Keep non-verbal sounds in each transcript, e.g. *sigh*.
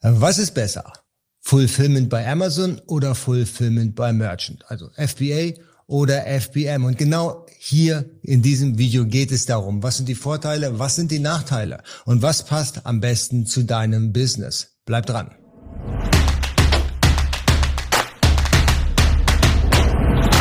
Was ist besser? Fulfillment bei Amazon oder Fulfillment bei Merchant? Also FBA oder FBM. Und genau hier in diesem Video geht es darum, was sind die Vorteile, was sind die Nachteile und was passt am besten zu deinem Business. Bleib dran.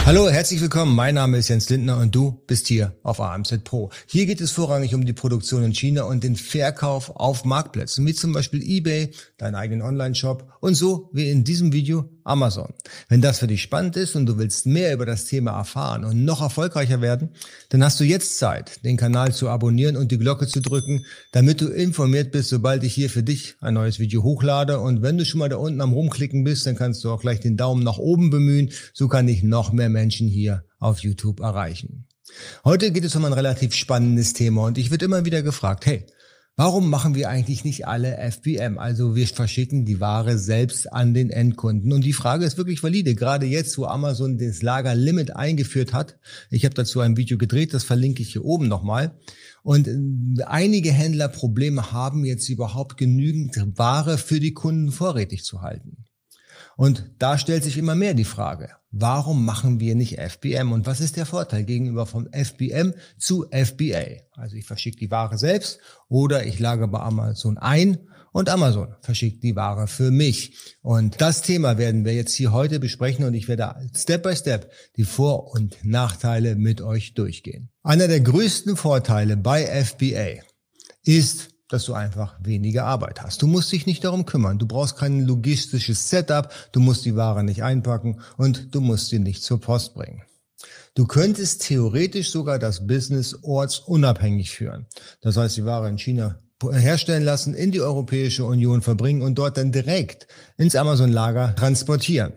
Hallo, herzlich willkommen. Mein Name ist Jens Lindner und du bist hier auf AMZ Pro. Hier geht es vorrangig um die Produktion in China und den Verkauf auf Marktplätzen, wie zum Beispiel eBay, deinen eigenen Online-Shop und so wie in diesem Video Amazon. Wenn das für dich spannend ist und du willst mehr über das Thema erfahren und noch erfolgreicher werden, dann hast du jetzt Zeit, den Kanal zu abonnieren und die Glocke zu drücken, damit du informiert bist, sobald ich hier für dich ein neues Video hochlade. Und wenn du schon mal da unten am Rumklicken bist, dann kannst du auch gleich den Daumen nach oben bemühen. So kann ich noch mehr Menschen hier auf YouTube erreichen. Heute geht es um ein relativ spannendes Thema und ich wird immer wieder gefragt, hey, Warum machen wir eigentlich nicht alle FBM? Also wir verschicken die Ware selbst an den Endkunden. Und die Frage ist wirklich valide. Gerade jetzt, wo Amazon das Lagerlimit eingeführt hat. Ich habe dazu ein Video gedreht, das verlinke ich hier oben nochmal. Und äh, einige Händler Probleme haben jetzt überhaupt genügend Ware für die Kunden vorrätig zu halten. Und da stellt sich immer mehr die Frage, warum machen wir nicht FBM und was ist der Vorteil gegenüber von FBM zu FBA? Also ich verschicke die Ware selbst oder ich lage bei Amazon ein und Amazon verschickt die Ware für mich. Und das Thema werden wir jetzt hier heute besprechen und ich werde Step by Step die Vor- und Nachteile mit euch durchgehen. Einer der größten Vorteile bei FBA ist, dass du einfach weniger Arbeit hast. Du musst dich nicht darum kümmern. Du brauchst kein logistisches Setup. Du musst die Ware nicht einpacken und du musst sie nicht zur Post bringen. Du könntest theoretisch sogar das Business ortsunabhängig führen. Das heißt, die Ware in China herstellen lassen, in die Europäische Union verbringen und dort dann direkt ins Amazon-Lager transportieren.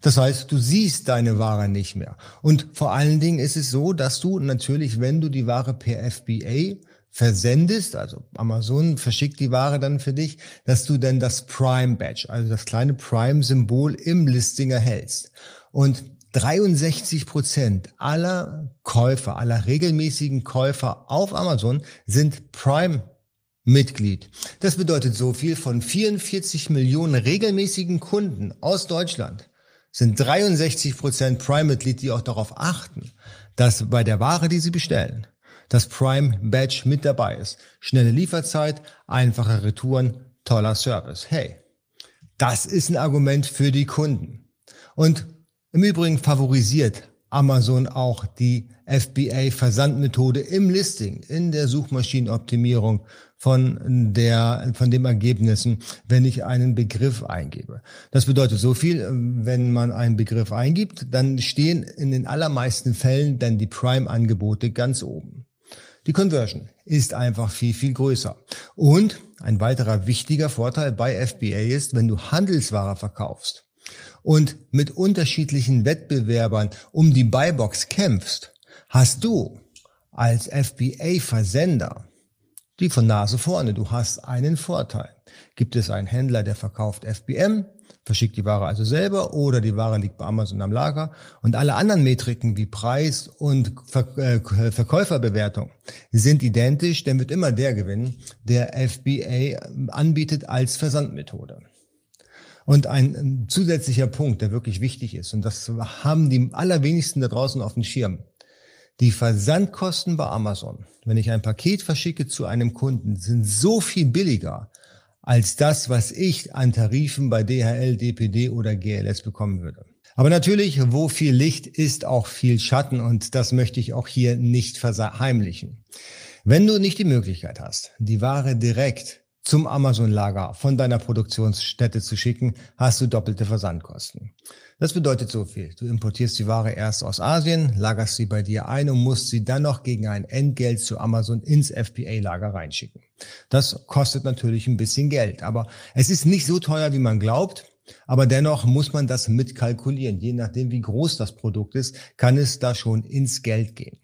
Das heißt, du siehst deine Ware nicht mehr. Und vor allen Dingen ist es so, dass du natürlich, wenn du die Ware per FBA versendest, also Amazon verschickt die Ware dann für dich, dass du dann das Prime Badge, also das kleine Prime-Symbol im Listing erhältst. Und 63 Prozent aller Käufer, aller regelmäßigen Käufer auf Amazon sind Prime Mitglied. Das bedeutet so viel von 44 Millionen regelmäßigen Kunden aus Deutschland sind 63 Prozent Prime-Mitglied, die auch darauf achten, dass bei der Ware, die sie bestellen, das Prime Badge mit dabei ist. Schnelle Lieferzeit, einfache Retouren, toller Service. Hey, das ist ein Argument für die Kunden. Und im Übrigen favorisiert Amazon auch die FBA-Versandmethode im Listing, in der Suchmaschinenoptimierung von der, von den Ergebnissen, wenn ich einen Begriff eingebe. Das bedeutet so viel, wenn man einen Begriff eingibt, dann stehen in den allermeisten Fällen dann die Prime-Angebote ganz oben. Die Conversion ist einfach viel, viel größer. Und ein weiterer wichtiger Vorteil bei FBA ist, wenn du Handelsware verkaufst und mit unterschiedlichen Wettbewerbern um die Buybox kämpfst, hast du als FBA-Versender die von Nase vorne. Du hast einen Vorteil. Gibt es einen Händler, der verkauft FBM, verschickt die Ware also selber oder die Ware liegt bei Amazon am Lager und alle anderen Metriken wie Preis und Ver äh, Verkäuferbewertung sind identisch, dann wird immer der gewinnen, der FBA anbietet als Versandmethode. Und ein zusätzlicher Punkt, der wirklich wichtig ist, und das haben die allerwenigsten da draußen auf dem Schirm. Die Versandkosten bei Amazon, wenn ich ein Paket verschicke zu einem Kunden, sind so viel billiger als das, was ich an Tarifen bei DHL, DPD oder GLS bekommen würde. Aber natürlich, wo viel Licht ist auch viel Schatten und das möchte ich auch hier nicht verheimlichen. Wenn du nicht die Möglichkeit hast, die Ware direkt zum Amazon-Lager von deiner Produktionsstätte zu schicken, hast du doppelte Versandkosten. Das bedeutet so viel. Du importierst die Ware erst aus Asien, lagerst sie bei dir ein und musst sie dann noch gegen ein Entgelt zu Amazon ins FBA-Lager reinschicken. Das kostet natürlich ein bisschen Geld, aber es ist nicht so teuer, wie man glaubt. Aber dennoch muss man das mitkalkulieren. Je nachdem, wie groß das Produkt ist, kann es da schon ins Geld gehen.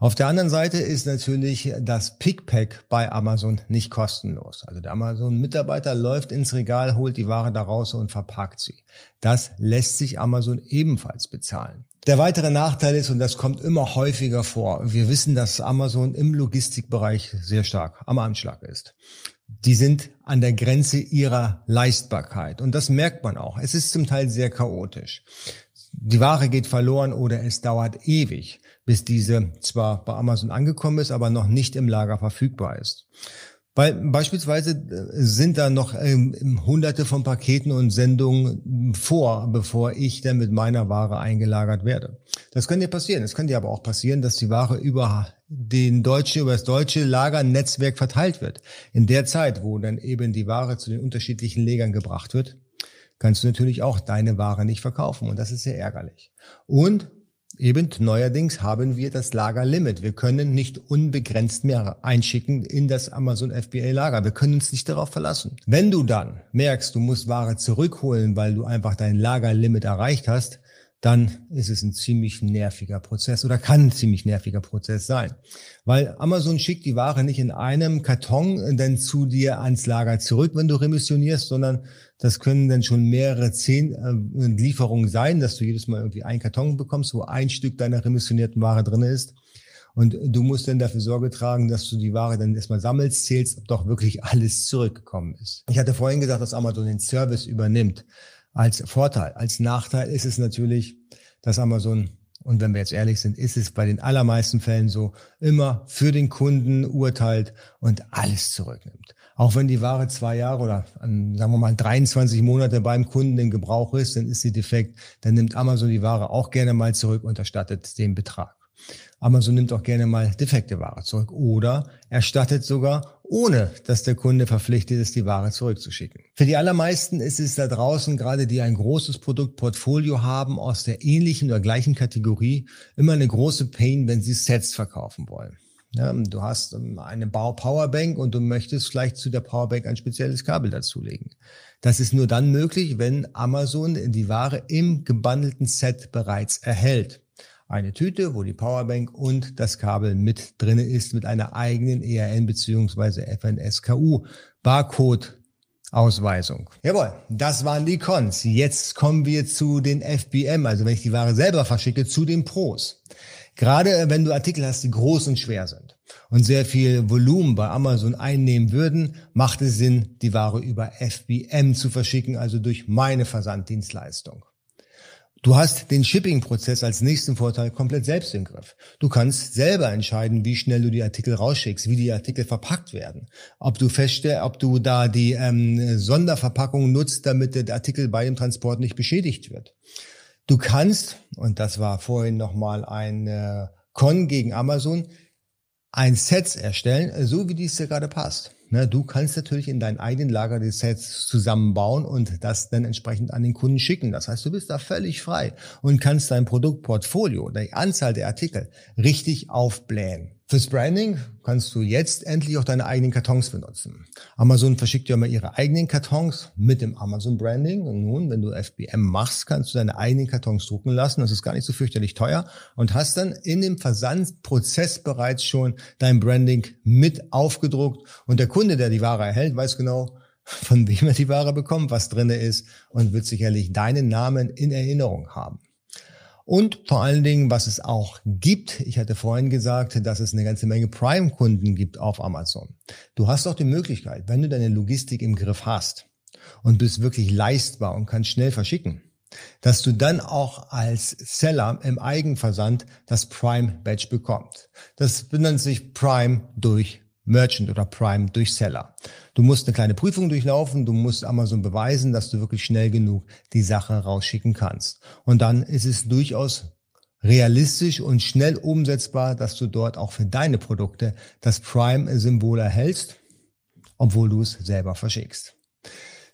Auf der anderen Seite ist natürlich das Pickpack bei Amazon nicht kostenlos. Also der Amazon-Mitarbeiter läuft ins Regal, holt die Ware da raus und verpackt sie. Das lässt sich Amazon ebenfalls bezahlen. Der weitere Nachteil ist, und das kommt immer häufiger vor, wir wissen, dass Amazon im Logistikbereich sehr stark am Anschlag ist. die sind an der Grenze ihrer Leistbarkeit. Und das merkt man auch. Es ist zum Teil sehr chaotisch. Die Ware geht verloren oder es dauert ewig, bis diese zwar bei Amazon angekommen ist, aber noch nicht im Lager verfügbar ist. Weil beispielsweise äh, sind da noch ähm, hunderte von Paketen und Sendungen vor, bevor ich dann mit meiner Ware eingelagert werde. Das kann dir passieren. Es kann dir aber auch passieren, dass die Ware über den deutschen, über das deutsche Lagernetzwerk verteilt wird. In der Zeit, wo dann eben die Ware zu den unterschiedlichen Legern gebracht wird, kannst du natürlich auch deine Ware nicht verkaufen. Und das ist sehr ärgerlich. Und Eben neuerdings haben wir das Lagerlimit. Wir können nicht unbegrenzt mehr einschicken in das Amazon FBA Lager. Wir können uns nicht darauf verlassen. Wenn du dann merkst, du musst Ware zurückholen, weil du einfach dein Lagerlimit erreicht hast, dann ist es ein ziemlich nerviger Prozess oder kann ein ziemlich nerviger Prozess sein. Weil Amazon schickt die Ware nicht in einem Karton dann zu dir ans Lager zurück, wenn du remissionierst, sondern das können dann schon mehrere zehn äh, Lieferungen sein, dass du jedes Mal irgendwie einen Karton bekommst, wo ein Stück deiner remissionierten Ware drin ist. Und du musst dann dafür Sorge tragen, dass du die Ware dann erstmal sammelst, zählst, ob doch wirklich *laughs* alles zurückgekommen ist. Ich hatte vorhin gesagt, dass Amazon den Service übernimmt als Vorteil. Als Nachteil ist es natürlich, dass Amazon, und wenn wir jetzt ehrlich sind, ist es bei den allermeisten Fällen so, immer für den Kunden urteilt und alles zurücknimmt. Auch wenn die Ware zwei Jahre oder sagen wir mal 23 Monate beim Kunden in Gebrauch ist, dann ist sie defekt, dann nimmt Amazon die Ware auch gerne mal zurück und erstattet den Betrag. Amazon nimmt auch gerne mal defekte Ware zurück oder erstattet sogar, ohne dass der Kunde verpflichtet ist, die Ware zurückzuschicken. Für die allermeisten ist es da draußen, gerade die ein großes Produktportfolio haben aus der ähnlichen oder gleichen Kategorie, immer eine große Pain, wenn sie Sets verkaufen wollen. Ja, du hast ähm, eine Powerbank und du möchtest vielleicht zu der Powerbank ein spezielles Kabel dazulegen. Das ist nur dann möglich, wenn Amazon die Ware im gebundelten Set bereits erhält eine Tüte, wo die Powerbank und das Kabel mit drinne ist mit einer eigenen ERN bzw. FNSKU Barcode Ausweisung. Jawohl, das waren die Cons. Jetzt kommen wir zu den FBM, also wenn ich die Ware selber verschicke, zu den Pros. Gerade wenn du Artikel hast, die groß und schwer sind und sehr viel Volumen bei Amazon einnehmen würden, macht es Sinn, die Ware über FBM zu verschicken, also durch meine Versanddienstleistung. Du hast den Shipping-Prozess als nächsten Vorteil komplett selbst im Griff. Du kannst selber entscheiden, wie schnell du die Artikel rausschickst, wie die Artikel verpackt werden. Ob du feststellst, ob du da die ähm, Sonderverpackung nutzt, damit der Artikel bei dem Transport nicht beschädigt wird. Du kannst, und das war vorhin nochmal ein äh, Con gegen Amazon, ein Set erstellen, so wie dies dir gerade passt. Ne, du kannst natürlich in deinem eigenen Lager die Sets zusammenbauen und das dann entsprechend an den Kunden schicken. Das heißt, du bist da völlig frei und kannst dein Produktportfolio, die Anzahl der Artikel richtig aufblähen. Fürs Branding kannst du jetzt endlich auch deine eigenen Kartons benutzen. Amazon verschickt ja immer ihre eigenen Kartons mit dem Amazon Branding. Und nun, wenn du FBM machst, kannst du deine eigenen Kartons drucken lassen. Das ist gar nicht so fürchterlich teuer und hast dann in dem Versandprozess bereits schon dein Branding mit aufgedruckt. Und der Kunde, der die Ware erhält, weiß genau, *laughs* von wem er die Ware bekommt, was drinne ist und wird sicherlich deinen Namen in Erinnerung haben. Und vor allen Dingen, was es auch gibt, ich hatte vorhin gesagt, dass es eine ganze Menge Prime-Kunden gibt auf Amazon. Du hast auch die Möglichkeit, wenn du deine Logistik im Griff hast und bist wirklich leistbar und kannst schnell verschicken, dass du dann auch als Seller im Eigenversand das Prime Badge bekommst. Das benennt sich Prime durch Merchant oder Prime durch Seller. Du musst eine kleine Prüfung durchlaufen, du musst Amazon beweisen, dass du wirklich schnell genug die Sache rausschicken kannst. Und dann ist es durchaus realistisch und schnell umsetzbar, dass du dort auch für deine Produkte das Prime-Symbol erhältst, obwohl du es selber verschickst.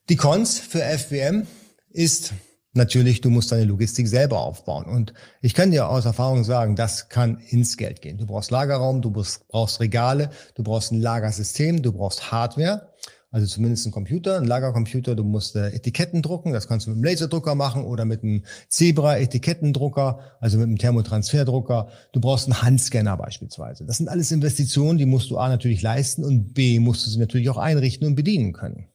Die Cons für FBM ist Natürlich, du musst deine Logistik selber aufbauen. Und ich kann dir aus Erfahrung sagen, das kann ins Geld gehen. Du brauchst Lagerraum, du brauchst Regale, du brauchst ein Lagersystem, du brauchst Hardware, also zumindest ein Computer, ein Lagercomputer. Du musst äh, Etiketten drucken, das kannst du mit einem Laserdrucker machen oder mit einem Zebra-Etikettendrucker, also mit einem Thermotransferdrucker. Du brauchst einen Handscanner beispielsweise. Das sind alles Investitionen, die musst du A natürlich leisten und B musst du sie natürlich auch einrichten und bedienen können.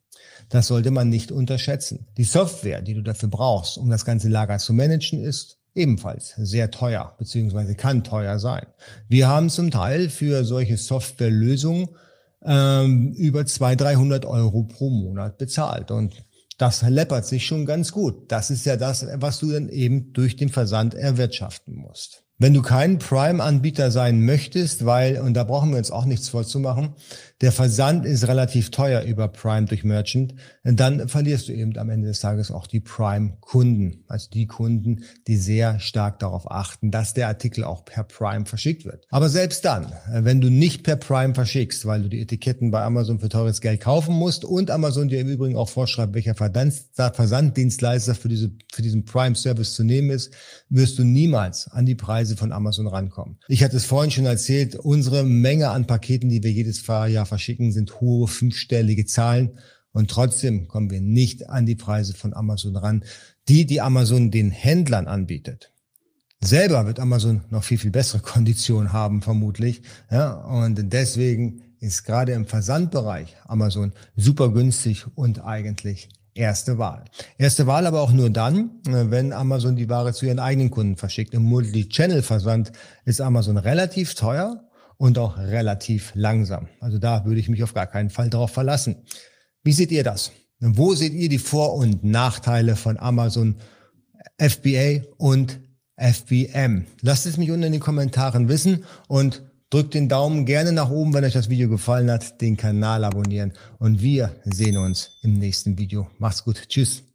Das sollte man nicht unterschätzen. Die Software, die du dafür brauchst, um das ganze Lager zu managen, ist ebenfalls sehr teuer, beziehungsweise kann teuer sein. Wir haben zum Teil für solche Softwarelösungen ähm, über 200, 300 Euro pro Monat bezahlt. Und das läppert sich schon ganz gut. Das ist ja das, was du dann eben durch den Versand erwirtschaften musst. Wenn du kein Prime-Anbieter sein möchtest, weil, und da brauchen wir uns auch nichts vorzumachen, der Versand ist relativ teuer über Prime durch Merchant, dann verlierst du eben am Ende des Tages auch die Prime-Kunden. Also die Kunden, die sehr stark darauf achten, dass der Artikel auch per Prime verschickt wird. Aber selbst dann, wenn du nicht per Prime verschickst, weil du die Etiketten bei Amazon für teures Geld kaufen musst und Amazon dir im Übrigen auch vorschreibt, welcher Versanddienstleister für, diese, für diesen Prime-Service zu nehmen ist, wirst du niemals an die Preise von Amazon rankommen. Ich hatte es vorhin schon erzählt, unsere Menge an Paketen, die wir jedes Jahr verschicken, sind hohe fünfstellige Zahlen. Und trotzdem kommen wir nicht an die Preise von Amazon ran, die die Amazon den Händlern anbietet. Selber wird Amazon noch viel, viel bessere *laughs* Konditionen haben, vermutlich. Ja, und deswegen ist gerade im Versandbereich Amazon super günstig und eigentlich erste Wahl. Erste Wahl aber auch nur dann, wenn Amazon die Ware zu ihren eigenen Kunden verschickt. Im Multi-Channel-Versand ist Amazon relativ teuer und auch relativ langsam. Also da würde ich mich auf gar keinen Fall darauf verlassen. Wie seht ihr das? Wo seht ihr die Vor- und Nachteile von Amazon FBA und FBM? Lasst es mich unten in den Kommentaren wissen und drückt den Daumen gerne nach oben, wenn euch das Video gefallen hat, den Kanal abonnieren und wir sehen uns im nächsten Video. Macht's gut. Tschüss.